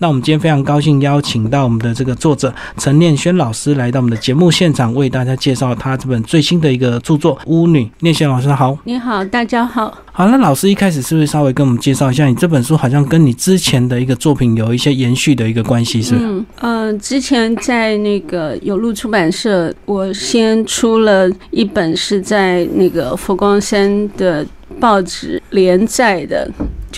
那我们今天非常高兴邀请到我们的这个作者陈念轩老师来到我们的节目现场，为大家介绍他这本最新的一个著作《巫女》。念轩老师好，你好，大家好。好，那老师一开始是不是稍微跟我们介绍一下，你这本书好像跟你之前的一个作品有一些延续的一个关系，是不是？嗯呃，之前在那个有路出版社，我先出了一本是在那个佛光山的报纸连载的。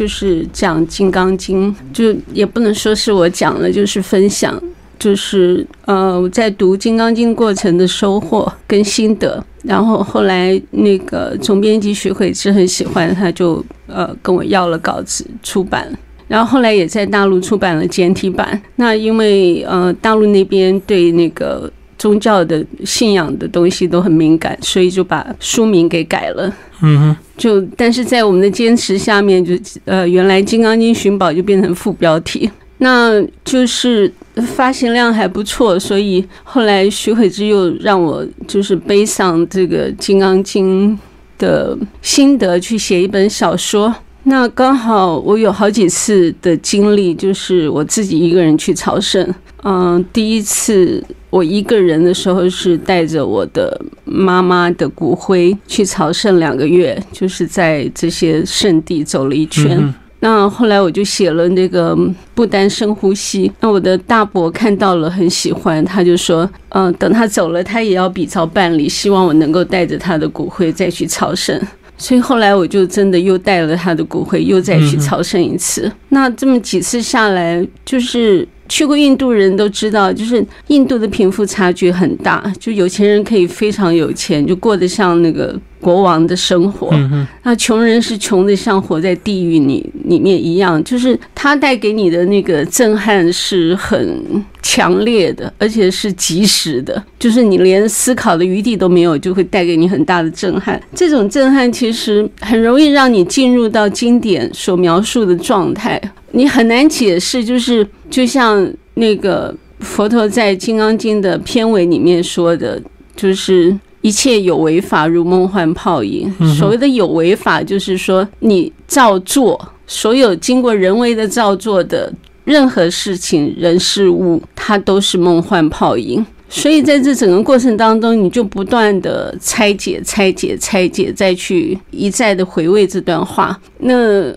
就是讲《金刚经》，就也不能说是我讲了，就是分享，就是呃我在读《金刚经》过程的收获跟心得。然后后来那个总编辑徐慧芝很喜欢，他就呃跟我要了稿子出版。然后后来也在大陆出版了简体版。那因为呃大陆那边对那个宗教的信仰的东西都很敏感，所以就把书名给改了。嗯哼。就但是在我们的坚持下面，就呃，原来《金刚经寻宝》就变成副标题，那就是发行量还不错，所以后来徐慧芝又让我就是背上这个《金刚经》的心得去写一本小说。那刚好我有好几次的经历，就是我自己一个人去朝圣。嗯，第一次我一个人的时候是带着我的妈妈的骨灰去朝圣两个月，就是在这些圣地走了一圈。那后来我就写了那个不丹深呼吸。那我的大伯看到了很喜欢，他就说，嗯，等他走了，他也要比照办理，希望我能够带着他的骨灰再去朝圣。所以后来我就真的又带了他的骨灰，又再去朝圣一次。那这么几次下来，就是。去过印度人都知道，就是印度的贫富差距很大，就有钱人可以非常有钱，就过得像那个国王的生活。那穷人是穷的像活在地狱里里面一样，就是他带给你的那个震撼是很强烈的，而且是及时的，就是你连思考的余地都没有，就会带给你很大的震撼。这种震撼其实很容易让你进入到经典所描述的状态。你很难解释，就是就像那个佛陀在《金刚经》的片尾里面说的，就是一切有为法如梦幻泡影。所谓的有为法，就是说你造作所有经过人为的造作的任何事情、人事物，它都是梦幻泡影。所以在这整个过程当中，你就不断的拆解、拆解、拆解，再去一再的回味这段话。那。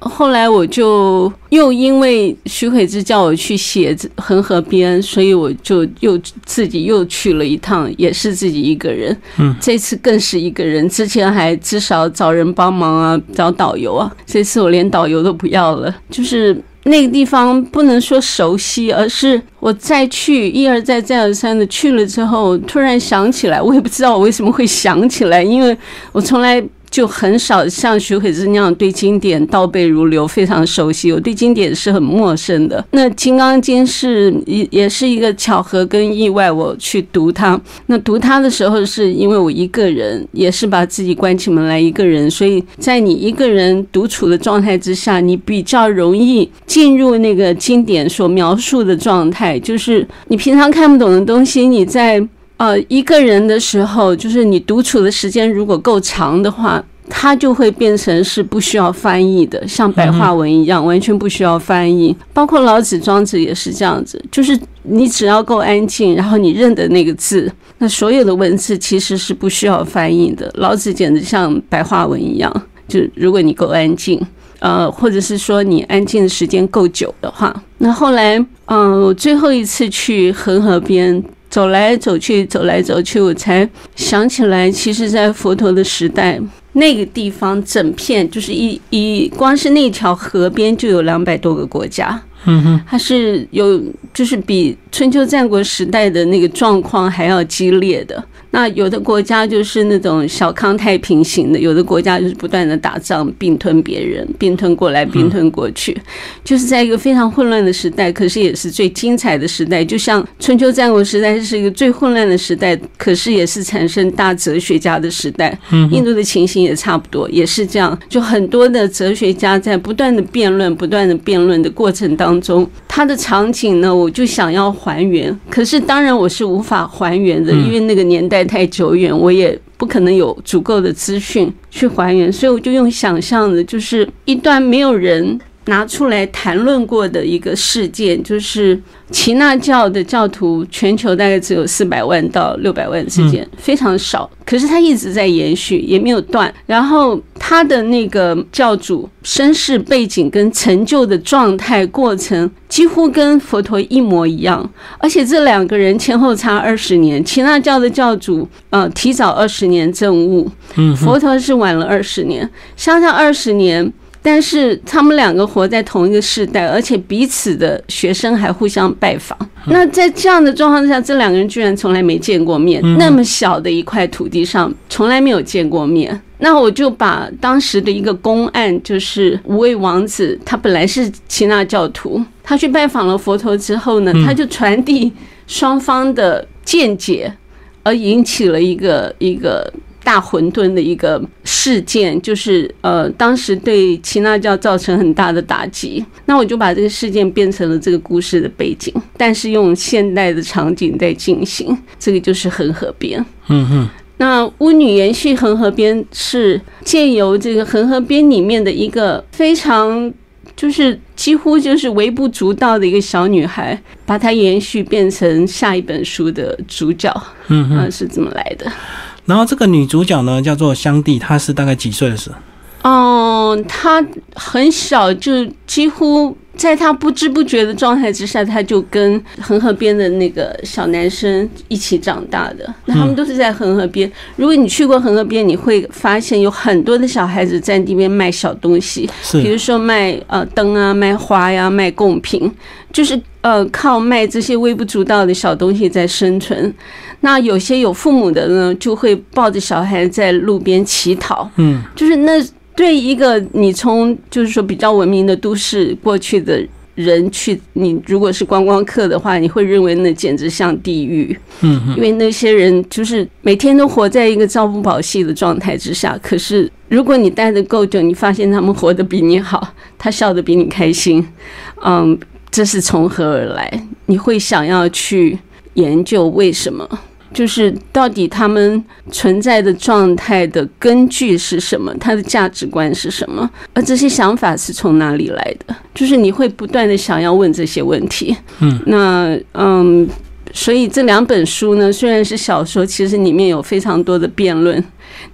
后来我就又因为徐慧芝叫我去写恒河边，所以我就又自己又去了一趟，也是自己一个人。嗯，这次更是一个人，之前还至少找人帮忙啊，找导游啊。这次我连导游都不要了，就是那个地方不能说熟悉，而是我再去一而再再而三的去了之后，突然想起来，我也不知道我为什么会想起来，因为我从来。就很少像徐慧芝那样对经典倒背如流，非常熟悉。我对经典是很陌生的。那《金刚经》是也也是一个巧合跟意外，我去读它。那读它的时候，是因为我一个人，也是把自己关起门来一个人。所以在你一个人独处的状态之下，你比较容易进入那个经典所描述的状态。就是你平常看不懂的东西，你在。呃，一个人的时候，就是你独处的时间如果够长的话，它就会变成是不需要翻译的，像白话文一样，完全不需要翻译。包括老子、庄子也是这样子，就是你只要够安静，然后你认得那个字，那所有的文字其实是不需要翻译的。老子简直像白话文一样，就如果你够安静，呃，或者是说你安静的时间够久的话，那后来，嗯，我最后一次去恒河边。走来走去，走来走去，我才想起来，其实，在佛陀的时代，那个地方整片就是一一，光是那条河边就有两百多个国家。嗯哼，它是有，就是比春秋战国时代的那个状况还要激烈的。那有的国家就是那种小康太平型的，有的国家就是不断的打仗，并吞别人，并吞过来，并吞过去，就是在一个非常混乱的时代，可是也是最精彩的时代。就像春秋战国时代是一个最混乱的时代，可是也是产生大哲学家的时代。嗯印度的情形也差不多，也是这样，就很多的哲学家在不断的辩论、不断的辩论的过程当中，他的场景呢，我就想要还原，可是当然我是无法还原的，因为那个年代。太久远，我也不可能有足够的资讯去还原，所以我就用想象的，就是一段没有人拿出来谈论过的一个事件，就是耆那教的教徒，全球大概只有四百万到六百万之间，非常少。可是它一直在延续，也没有断。然后他的那个教主身世背景跟成就的状态过程，几乎跟佛陀一模一样。而且这两个人前后差二十年，耆那教的教主呃提早二十年证悟，嗯，佛陀是晚了二十年，相差二十年。但是他们两个活在同一个时代，而且彼此的学生还互相拜访。那在这样的状况之下，这两个人居然从来没见过面。那么小的一块土地上，从来没有见过面。那我就把当时的一个公案，就是五位王子，他本来是耆那教徒，他去拜访了佛陀之后呢，他就传递双方的见解，而引起了一个一个。大混沌的一个事件，就是呃，当时对耆那教造成很大的打击。那我就把这个事件变成了这个故事的背景，但是用现代的场景在进行。这个就是恒河边。嗯哼。那巫女延续恒河边是借由这个恒河边里面的一个非常，就是几乎就是微不足道的一个小女孩，把它延续变成下一本书的主角。嗯哼，是怎么来的？然后这个女主角呢，叫做香蒂，她是大概几岁的时候？哦，她很小，就几乎在她不知不觉的状态之下，她就跟恒河边的那个小男生一起长大的。那他们都是在恒河边。如果你去过恒河边，你会发现有很多的小孩子在那边卖小东西，比如说卖呃灯啊、卖花呀、卖贡品，就是呃靠卖这些微不足道的小东西在生存。那有些有父母的呢，就会抱着小孩在路边乞讨。嗯，就是那对一个你从就是说比较文明的都市过去的人去，你如果是观光客的话，你会认为那简直像地狱。嗯，因为那些人就是每天都活在一个朝不保夕的状态之下。可是如果你待的够久，你发现他们活得比你好，他笑得比你开心。嗯，这是从何而来？你会想要去研究为什么？就是到底他们存在的状态的根据是什么？他的价值观是什么？而这些想法是从哪里来的？就是你会不断的想要问这些问题。嗯，那嗯，所以这两本书呢，虽然是小说，其实里面有非常多的辩论。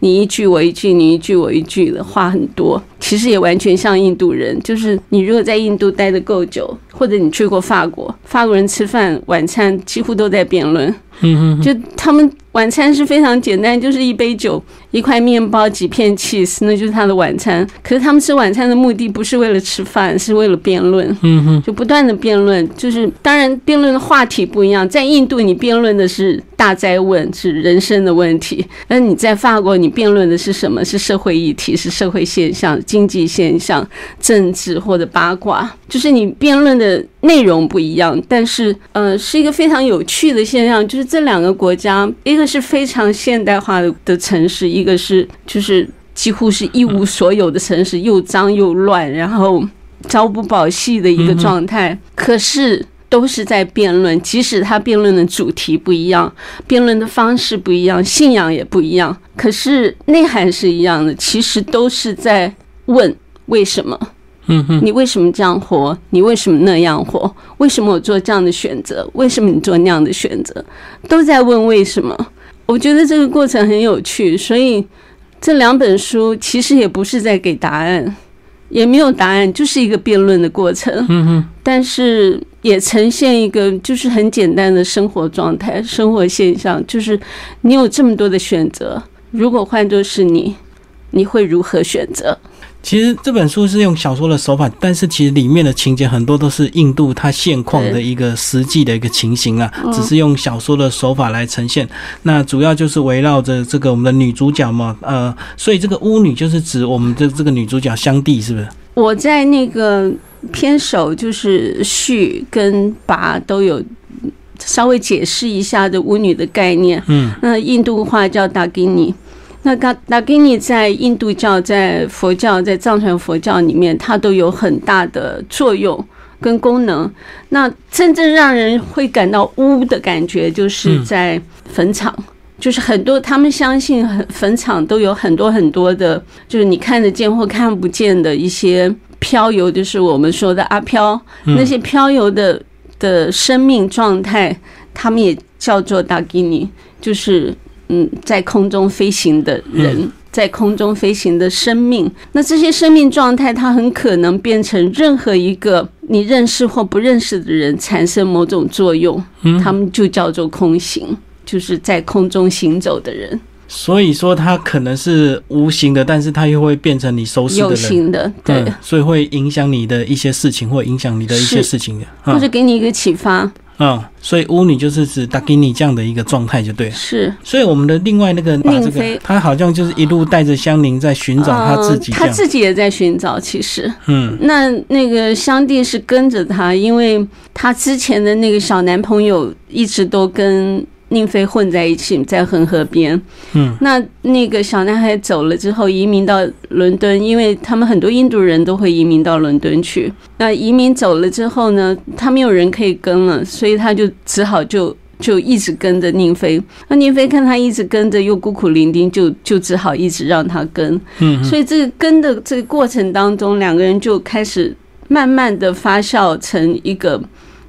你一句我一句，你一句我一句的话很多，其实也完全像印度人。就是你如果在印度待的够久，或者你去过法国，法国人吃饭晚餐几乎都在辩论。嗯就他们晚餐是非常简单，就是一杯酒、一块面包、几片 cheese，那就是他的晚餐。可是他们吃晚餐的目的不是为了吃饭，是为了辩论。嗯哼，就不断的辩论，就是当然辩论的话题不一样。在印度，你辩论的是大灾问，是人生的问题；那你在法国，你辩论的是什么？是社会议题，是社会现象、经济现象、政治或者八卦。就是你辩论的内容不一样，但是呃，是一个非常有趣的现象，就是这两个国家，一个是非常现代化的城市，一个是就是几乎是一无所有的城市，又脏又乱，然后朝不保夕的一个状态。可是都是在辩论，即使他辩论的主题不一样，辩论的方式不一样，信仰也不一样，可是内涵是一样的。其实都是在问为什么。嗯哼，你为什么这样活？你为什么那样活？为什么我做这样的选择？为什么你做那样的选择？都在问为什么。我觉得这个过程很有趣，所以这两本书其实也不是在给答案，也没有答案，就是一个辩论的过程。嗯哼，但是也呈现一个就是很简单的生活状态、生活现象，就是你有这么多的选择，如果换作是你，你会如何选择？其实这本书是用小说的手法，但是其实里面的情节很多都是印度它现况的一个实际的一个情形啊，只是用小说的手法来呈现。那主要就是围绕着这个我们的女主角嘛，呃，所以这个巫女就是指我们的这个女主角香蒂，是不是？我在那个片首就是序跟拔都有稍微解释一下的巫女的概念。嗯，那印度话叫达吉尼。那达达吉尼在印度教、在佛教、在藏传佛教里面，它都有很大的作用跟功能。那真正让人会感到污的感觉，就是在坟场，就是很多他们相信坟场都有很多很多的，就是你看得见或看不见的一些漂游，就是我们说的阿飘，那些漂游的的生命状态，他们也叫做达吉尼，就是嗯，在空中飞行的人，在空中飞行的生命。那这些生命状态，它很可能变成任何一个你认识或不认识的人，产生某种作用，他们就叫做空行，就是在空中行走的人。所以说，它可能是无形的，但是它又会变成你收拾的人，有形的，对，所以会影响你的一些事情，或影响你的一些事情的，或者给你一个启发。嗯，所以巫女就是指达给你这样的一个状态，就对了。是，所以我们的另外那个把这个，她好像就是一路带着香菱在寻找她自己，她自己也在寻找。其实，嗯，那那个香帝是跟着她，因为她之前的那个小男朋友一直都跟。宁妃混在一起，在恒河边。嗯，那那个小男孩走了之后，移民到伦敦，因为他们很多印度人都会移民到伦敦去。那移民走了之后呢，他没有人可以跟了，所以他就只好就就一直跟着宁妃。那宁妃看他一直跟着，又孤苦伶仃，就就只好一直让他跟。嗯，所以这个跟的这个过程当中，两个人就开始慢慢的发酵成一个。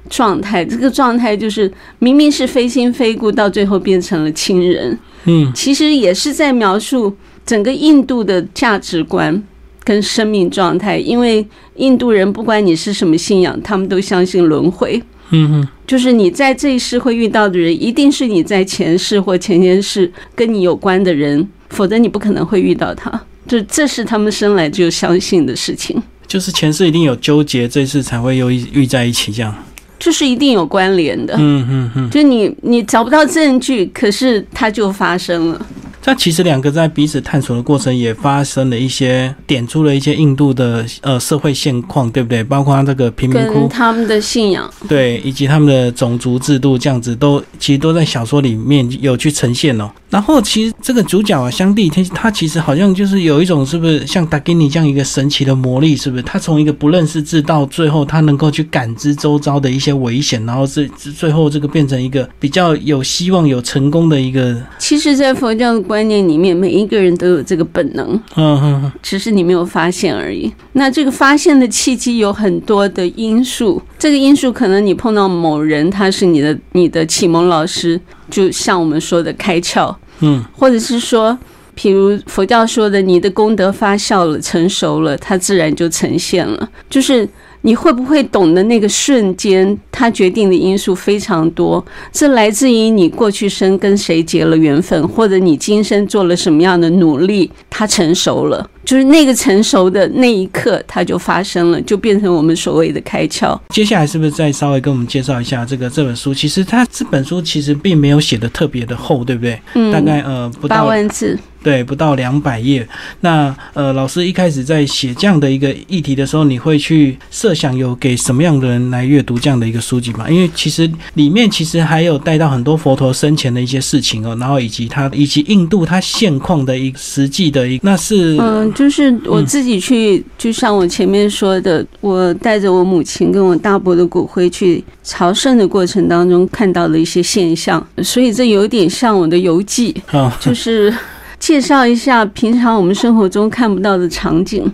状态，这个状态就是明明是非亲非故，到最后变成了亲人。嗯，其实也是在描述整个印度的价值观跟生命状态。因为印度人不管你是什么信仰，他们都相信轮回。嗯哼，就是你在这一世会遇到的人，一定是你在前世或前前世跟你有关的人，否则你不可能会遇到他。就这是他们生来就相信的事情。就是前世一定有纠结，这次才会又遇在一起这样。就是一定有关联的，嗯嗯嗯，就你你找不到证据，可是它就发生了。那其实两个在彼此探索的过程，也发生了一些点出了一些印度的呃社会现况，对不对？包括这个贫民窟，他们的信仰，对，以及他们的种族制度，这样子都其实都在小说里面有去呈现哦。然后其实这个主角啊，香蒂，他他其实好像就是有一种是不是像达给尼这样一个神奇的魔力，是不是？他从一个不认识字到最后，他能够去感知周遭的一些危险，然后是最后这个变成一个比较有希望、有成功的一个。其实，在佛教。观念里面，每一个人都有这个本能，嗯嗯，只是你没有发现而已。那这个发现的契机有很多的因素，这个因素可能你碰到某人，他是你的你的启蒙老师，就像我们说的开窍，嗯，或者是说，譬如佛教说的，你的功德发酵了、成熟了，它自然就呈现了，就是。你会不会懂得那个瞬间，它决定的因素非常多。这来自于你过去生跟谁结了缘分，或者你今生做了什么样的努力，它成熟了。就是那个成熟的那一刻，它就发生了，就变成我们所谓的开窍。接下来是不是再稍微跟我们介绍一下这个这本书？其实它这本书其实并没有写的特别的厚，对不对？嗯，大概呃不到八万字。对，不到两百页。那呃，老师一开始在写这样的一个议题的时候，你会去设想有给什么样的人来阅读这样的一个书籍吗？因为其实里面其实还有带到很多佛陀生前的一些事情哦，然后以及他以及印度他现况的一个实际的一那是嗯，就是我自己去，就像我前面说的，我带着我母亲跟我大伯的骨灰去朝圣的过程当中看到的一些现象，所以这有点像我的游记啊，就是。介绍一下平常我们生活中看不到的场景，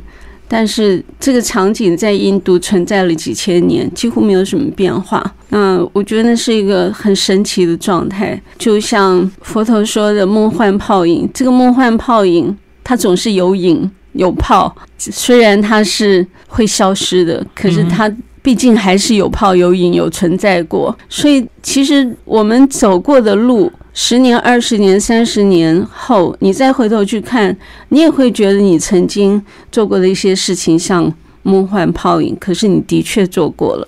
但是这个场景在印度存在了几千年，几乎没有什么变化。嗯我觉得那是一个很神奇的状态，就像佛陀说的梦幻泡影。这个梦幻泡影，它总是有影有泡，虽然它是会消失的，可是它毕竟还是有泡有影有存在过。所以其实我们走过的路。十年、二十年、三十年后，你再回头去看，你也会觉得你曾经做过的一些事情像梦幻泡影。可是你的确做过了，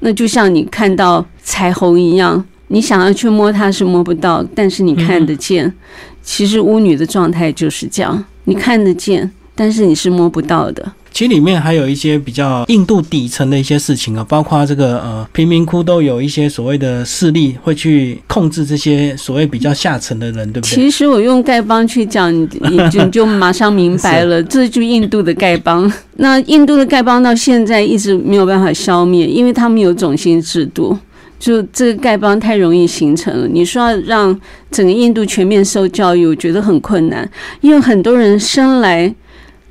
那就像你看到彩虹一样，你想要去摸它是摸不到，但是你看得见。其实巫女的状态就是这样，你看得见，但是你是摸不到的。其实里面还有一些比较印度底层的一些事情啊，包括这个呃贫民窟都有一些所谓的势力会去控制这些所谓比较下层的人，对不对？其实我用丐帮去讲，你就就马上明白了，这就印度的丐帮。那印度的丐帮到现在一直没有办法消灭，因为他们有种姓制度，就这个丐帮太容易形成了。你说要让整个印度全面受教育，我觉得很困难，因为很多人生来。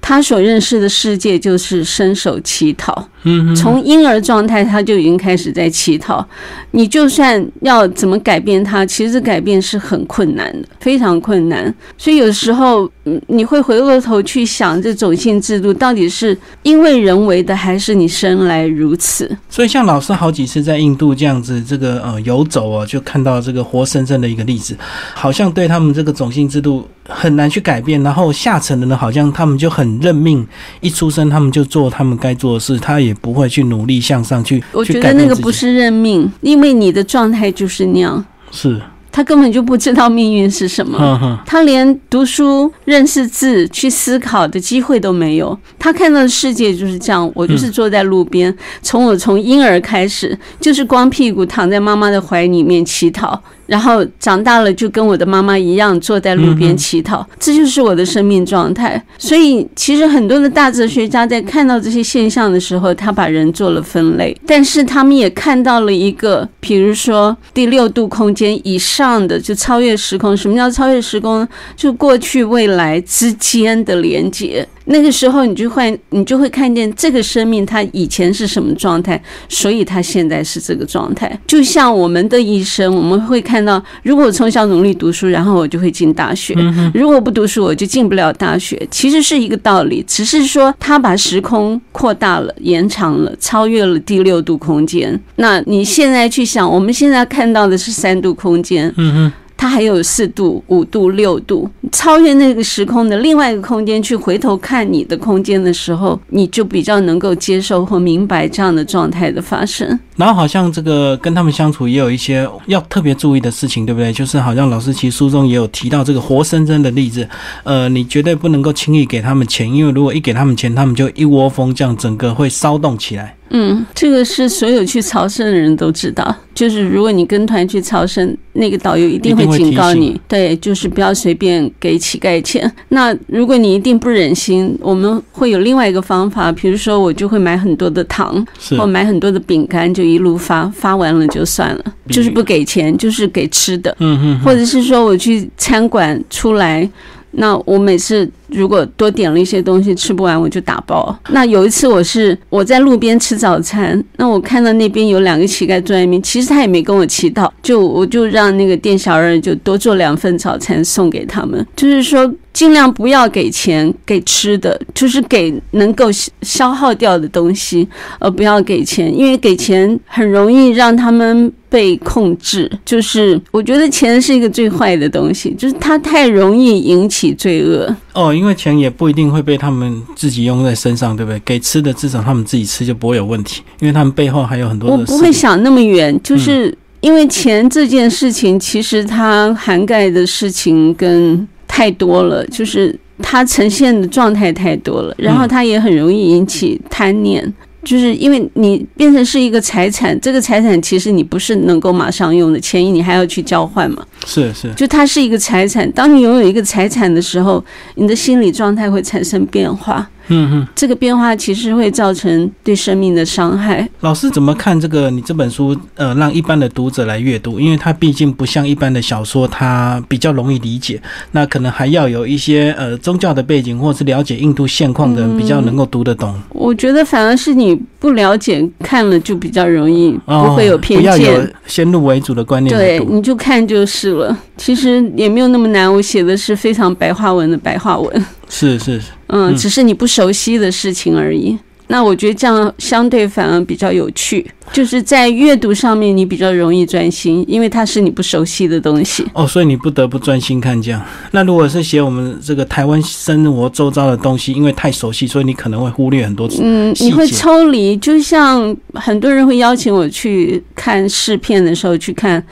他所认识的世界就是伸手乞讨。嗯，从婴儿状态他就已经开始在乞讨。你就算要怎么改变他，其实改变是很困难的，非常困难。所以有时候，嗯，你会回过头去想，这种姓制度到底是因为人为的，还是你生来如此？所以，像老师好几次在印度这样子，这个呃游走啊，就看到这个活生生的一个例子，好像对他们这个种姓制度很难去改变。然后下层的呢，好像他们就很认命，一出生他们就做他们该做的事，他也不会去努力向上去。我觉得那个不是认命，因为你的状态就是那样。是。他根本就不知道命运是什么，他连读书、认识字、去思考的机会都没有。他看到的世界就是这样，我就是坐在路边，从我从婴儿开始，就是光屁股躺在妈妈的怀里面乞讨。然后长大了就跟我的妈妈一样坐在路边乞讨，这就是我的生命状态。所以其实很多的大哲学家在看到这些现象的时候，他把人做了分类，但是他们也看到了一个，比如说第六度空间以上的就超越时空。什么叫超越时空？就过去未来之间的连接。那个时候，你就会你就会看见这个生命，它以前是什么状态，所以它现在是这个状态。就像我们的一生，我们会看到，如果我从小努力读书，然后我就会进大学；如果不读书，我就进不了大学。其实是一个道理，只是说它把时空扩大了、延长了、超越了第六度空间。那你现在去想，我们现在看到的是三度空间。嗯哼。它还有四度、五度、六度，超越那个时空的另外一个空间去回头看你的空间的时候，你就比较能够接受或明白这样的状态的发生。然后好像这个跟他们相处也有一些要特别注意的事情，对不对？就是好像老师其实书中也有提到这个活生生的例子，呃，你绝对不能够轻易给他们钱，因为如果一给他们钱，他们就一窝蜂这样，整个会骚动起来。嗯，这个是所有去朝圣的人都知道。就是如果你跟团去朝圣，那个导游一定会警告你，对，就是不要随便给乞丐钱。那如果你一定不忍心，我们会有另外一个方法，比如说我就会买很多的糖，或买很多的饼干，就一路发，发完了就算了，就是不给钱，就是给吃的。嗯嗯，或者是说我去餐馆出来。那我每次如果多点了一些东西吃不完，我就打包。那有一次我是我在路边吃早餐，那我看到那边有两个乞丐坐在那边，其实他也没跟我乞讨，就我就让那个店小二就多做两份早餐送给他们，就是说尽量不要给钱给吃的，就是给能够消耗掉的东西，而不要给钱，因为给钱很容易让他们。被控制，就是我觉得钱是一个最坏的东西，就是它太容易引起罪恶。哦，为钱也不一定会被他们自己用在身上，对不对？给吃的至少他们自己吃就不会有问题，因为他们背后还有很多的。我不会想那么远，就是因为钱这件事情，其实它涵盖的事情跟太多了，就是它呈现的状态太多了，然后它也很容易引起贪念。就是因为你变成是一个财产，这个财产其实你不是能够马上用的，钱你还要去交换嘛。是是，就它是一个财产。当你拥有一个财产的时候，你的心理状态会产生变化。嗯哼，这个变化其实会造成对生命的伤害。老师怎么看这个？你这本书呃，让一般的读者来阅读，因为它毕竟不像一般的小说，它比较容易理解。那可能还要有一些呃宗教的背景，或者是了解印度现况的人比较能够读得懂。我觉得反而是你不了解，看了就比较容易不会有偏见。不要有先入为主的观念。对，你就看就是了。其实也没有那么难，我写的是非常白话文的白话文。是是是，嗯，只是你不熟悉的事情而已。那我觉得这样相对反而比较有趣，就是在阅读上面你比较容易专心，因为它是你不熟悉的东西。哦，所以你不得不专心看这样。那如果是写我们这个台湾生活周遭的东西，因为太熟悉，所以你可能会忽略很多嗯，你会抽离。就像很多人会邀请我去看试片的时候，去看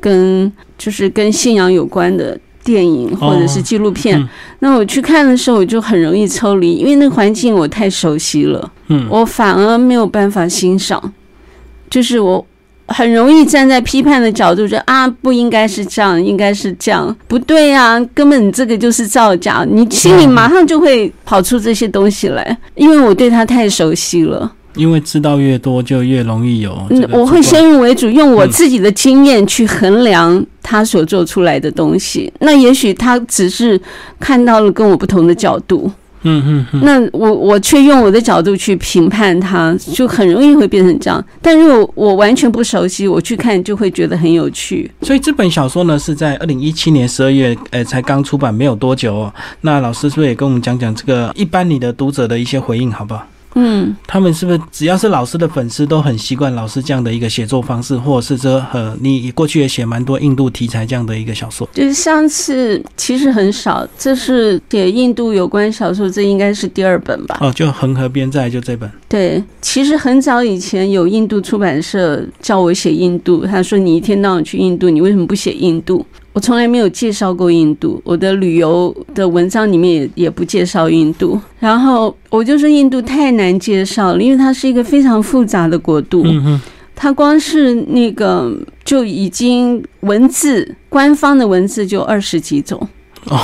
跟就是跟信仰有关的。电影或者是纪录片，那我去看的时候，我就很容易抽离，因为那个环境我太熟悉了，嗯，我反而没有办法欣赏，就是我很容易站在批判的角度，说啊，不应该是这样，应该是这样，不对呀，根本这个就是造假，你心里马上就会跑出这些东西来，因为我对他太熟悉了。因为知道越多，就越容易有。嗯，我会先入为主，用我自己的经验去衡量他所做出来的东西。那也许他只是看到了跟我不同的角度。嗯嗯嗯，那我我却用我的角度去评判他，就很容易会变成这样。但如果我完全不熟悉，我去看就会觉得很有趣。所以这本小说呢是在二零一七年十二月，呃，才刚出版没有多久哦。那老师是不是也跟我们讲讲这个一般你的读者的一些回应，好不好？嗯，他们是不是只要是老师的粉丝都很习惯老师这样的一个写作方式，或者是说，呃，你过去也写蛮多印度题材这样的一个小说？就是上次其实很少，这是写印度有关小说，这应该是第二本吧？哦，就恒河边寨就这本。对，其实很早以前有印度出版社叫我写印度，他说你一天到晚去印度，你为什么不写印度？我从来没有介绍过印度，我的旅游的文章里面也也不介绍印度。然后我就说印度太难介绍了，因为它是一个非常复杂的国度。它光是那个就已经文字官方的文字就二十几种。哦，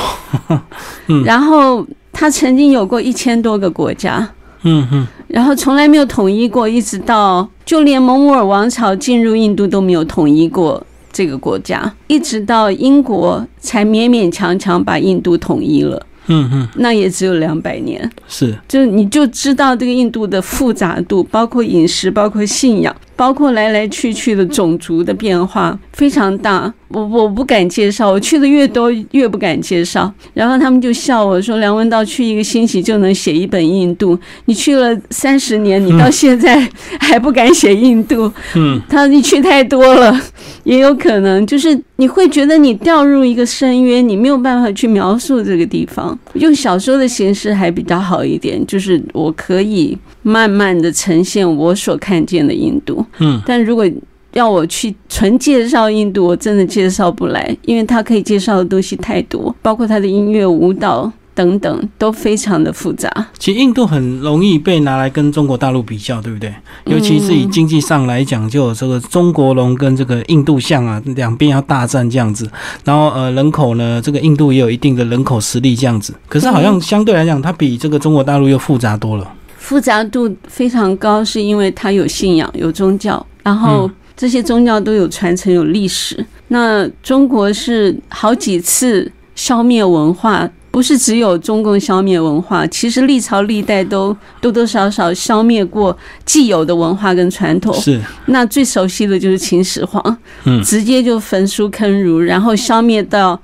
嗯。然后它曾经有过一千多个国家，嗯哼，然后从来没有统一过，一直到就连蒙古尔王朝进入印度都没有统一过这个国家，一直到英国才勉勉强强把印度统一了，嗯嗯，那也只有两百年。是，就你就知道这个印度的复杂度，包括饮食，包括信仰，包括来来去去的种族的变化非常大。我我不敢介绍，我去的越多越不敢介绍。然后他们就笑我说：“梁文道去一个星期就能写一本印度，你去了三十年，你到现在还不敢写印度。”嗯他说你去太多了，也有可能就是你会觉得你掉入一个深渊，你没有办法去描述这个地方。用小说的形式还比较好一点，就是我可以慢慢的呈现我所看见的印度。嗯，但如果要我去纯介绍印度，我真的介绍不来，因为它可以介绍的东西太多，包括它的音乐、舞蹈等等，都非常的复杂。其实印度很容易被拿来跟中国大陆比较，对不对？尤其是以经济上来讲，就有这个中国龙跟这个印度象啊，两边要大战这样子。然后呃，人口呢，这个印度也有一定的人口实力这样子。可是好像相对来讲，它比这个中国大陆又复杂多了。复杂度非常高，是因为它有信仰、有宗教，然后这些宗教都有传承、有历史。那中国是好几次消灭文化，不是只有中共消灭文化，其实历朝历代都多多少少消灭过既有的文化跟传统。是，那最熟悉的就是秦始皇，嗯直接就焚书坑儒，然后消灭到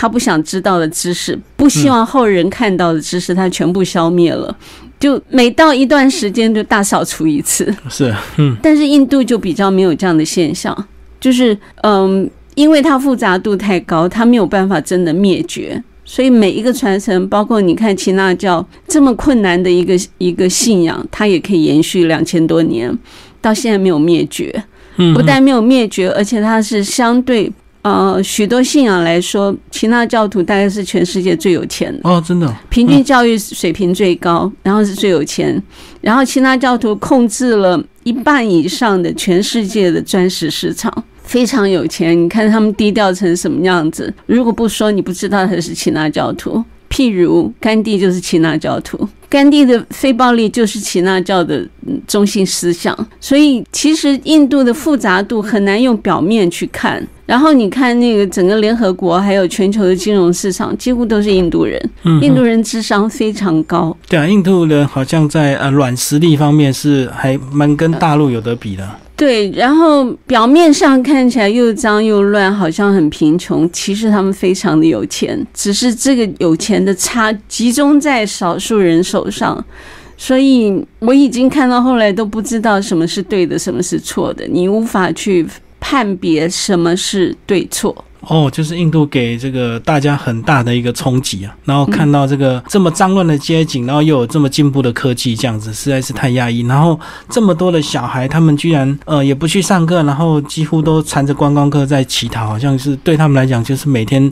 他不想知道的知识，不希望后人看到的知识，他全部消灭了。就每到一段时间就大扫除一次，是，嗯。但是印度就比较没有这样的现象，就是嗯，因为它复杂度太高，它没有办法真的灭绝，所以每一个传承，包括你看耆那教这么困难的一个一个信仰，它也可以延续两千多年，到现在没有灭绝。嗯，不但没有灭绝，而且它是相对呃许多信仰来说，耆那教徒大概是全世界最有钱的，哦，真的，平均教育水平最高，然后是最有钱，然后耆那教徒控制了一半以上的全世界的钻石市场。非常有钱，你看他们低调成什么样子？如果不说，你不知道他是耆那教徒。譬如甘地就是耆那教徒，甘地的非暴力就是耆那教的嗯中心思想。所以其实印度的复杂度很难用表面去看。然后你看那个整个联合国还有全球的金融市场，几乎都是印度人，嗯，印度人智商非常高。对啊，印度人好像在呃软实力方面是还蛮跟大陆有得比的。对，然后表面上看起来又脏又乱，好像很贫穷，其实他们非常的有钱，只是这个有钱的差集中在少数人手手上。所以我已经看到后来都不知道什么是对的，什么是错的，你无法去判别什么是对错。哦，就是印度给这个大家很大的一个冲击啊，然后看到这个这么脏乱的街景，然后又有这么进步的科技，这样子实在是太压抑。然后这么多的小孩，他们居然呃也不去上课，然后几乎都缠着观光客在乞讨，好像是对他们来讲就是每天。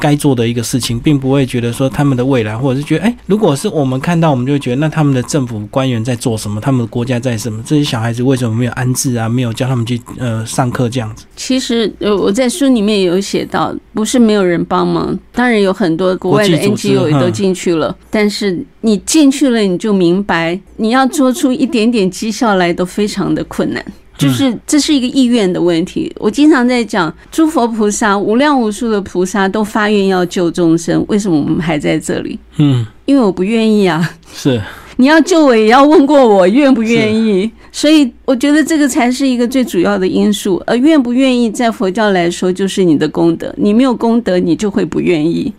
该做的一个事情，并不会觉得说他们的未来，或者是觉得，哎，如果是我们看到，我们就会觉得，那他们的政府官员在做什么？他们的国家在什么？这些小孩子为什么没有安置啊？没有叫他们去呃上课这样子？其实，呃，我在书里面也有写到，不是没有人帮忙，当然有很多国外的 NGO 也都嗯进去了，但是你进去了，你就明白，你要做出一点点绩效来都非常的困难。就是这是一个意愿的问题。我经常在讲，诸佛菩萨无量无数的菩萨都发愿要救众生，为什么我们还在这里？嗯因为我不愿意啊。是。你要救我，也要问过我愿不愿意。所以我觉得这个才是一个最主要的因素。而愿不愿意，在佛教来说，就是你的功德。你没有功德，你就会不愿意。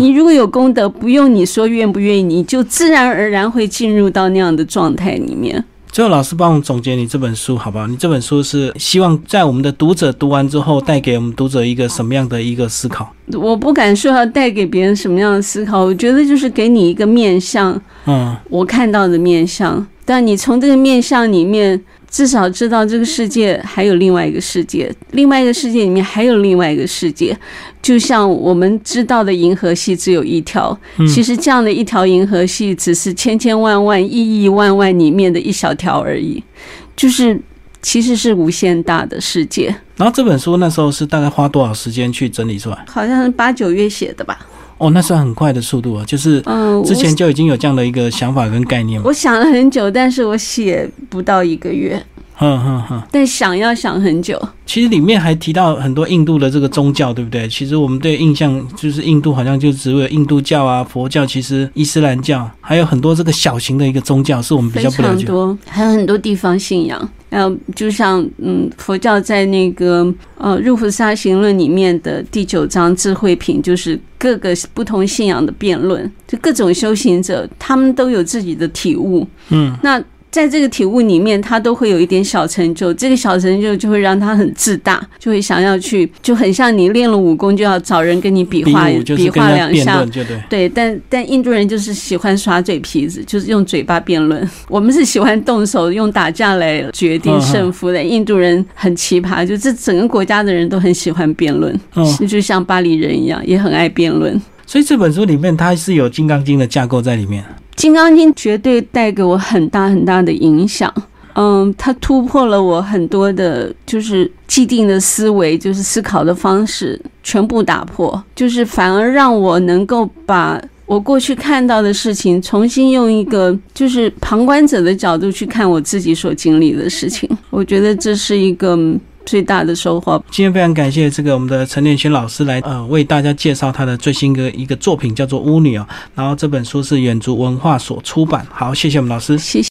你如果有功德，不用你说愿不愿意，你就自然而然会进入到那样的状态里面。最后，老师帮我们总结你这本书，好不好？你这本书是希望在我们的读者读完之后，带给我们读者一个什么样的一个思考？我不敢说要带给别人什么样的思考，我觉得就是给你一个面相，嗯，我看到的面相。但你从这个面相里面。至少知道这个世界还有另外一个世界，另外一个世界里面还有另外一个世界，就像我们知道的银河系只有一条，其实这样的一条银河系只是千千万万亿亿万万里面的一小条而已，就是其实是无限大的世界。然后这本书那时候是大概花多少时间去整理出来？好像是八九月写的吧。哦，那算很快的速度啊，就是嗯，之前就已经有这样的一个想法跟概念。我想了很久，但是我写不到一个月。哼哼哼，但想要想很久。其实里面还提到很多印度的这个宗教，对不对？其实我们对印象就是印度好像就只有印度教啊、佛教，其实伊斯兰教还有很多这个小型的一个宗教，是我们比较不了解。多，还有很多地方信仰。还有就像嗯，佛教在那个呃《入菩萨行论》里面的第九章智慧品，就是各个不同信仰的辩论，就各种修行者，他们都有自己的体悟。嗯，那。在这个体悟里面，他都会有一点小成就，这个小成就就会让他很自大，就会想要去，就很像你练了武功就要找人跟你比划，比划两下，对。但但印度人就是喜欢耍嘴皮子，就是用嘴巴辩论。我们是喜欢动手用打架来决定胜负的。印度人很奇葩，就这整个国家的人都很喜欢辩论，就像巴黎人一样，也很爱辩论。所以这本书里面它是有《金刚经》的架构在里面。《金刚经》绝对带给我很大很大的影响，嗯，它突破了我很多的，就是既定的思维，就是思考的方式，全部打破，就是反而让我能够把我过去看到的事情，重新用一个就是旁观者的角度去看我自己所经历的事情。我觉得这是一个。最大的收获。今天非常感谢这个我们的陈念轩老师来呃为大家介绍他的最新的一个作品，叫做《巫女》哦。然后这本书是远足文化所出版。好，谢谢我们老师，谢谢。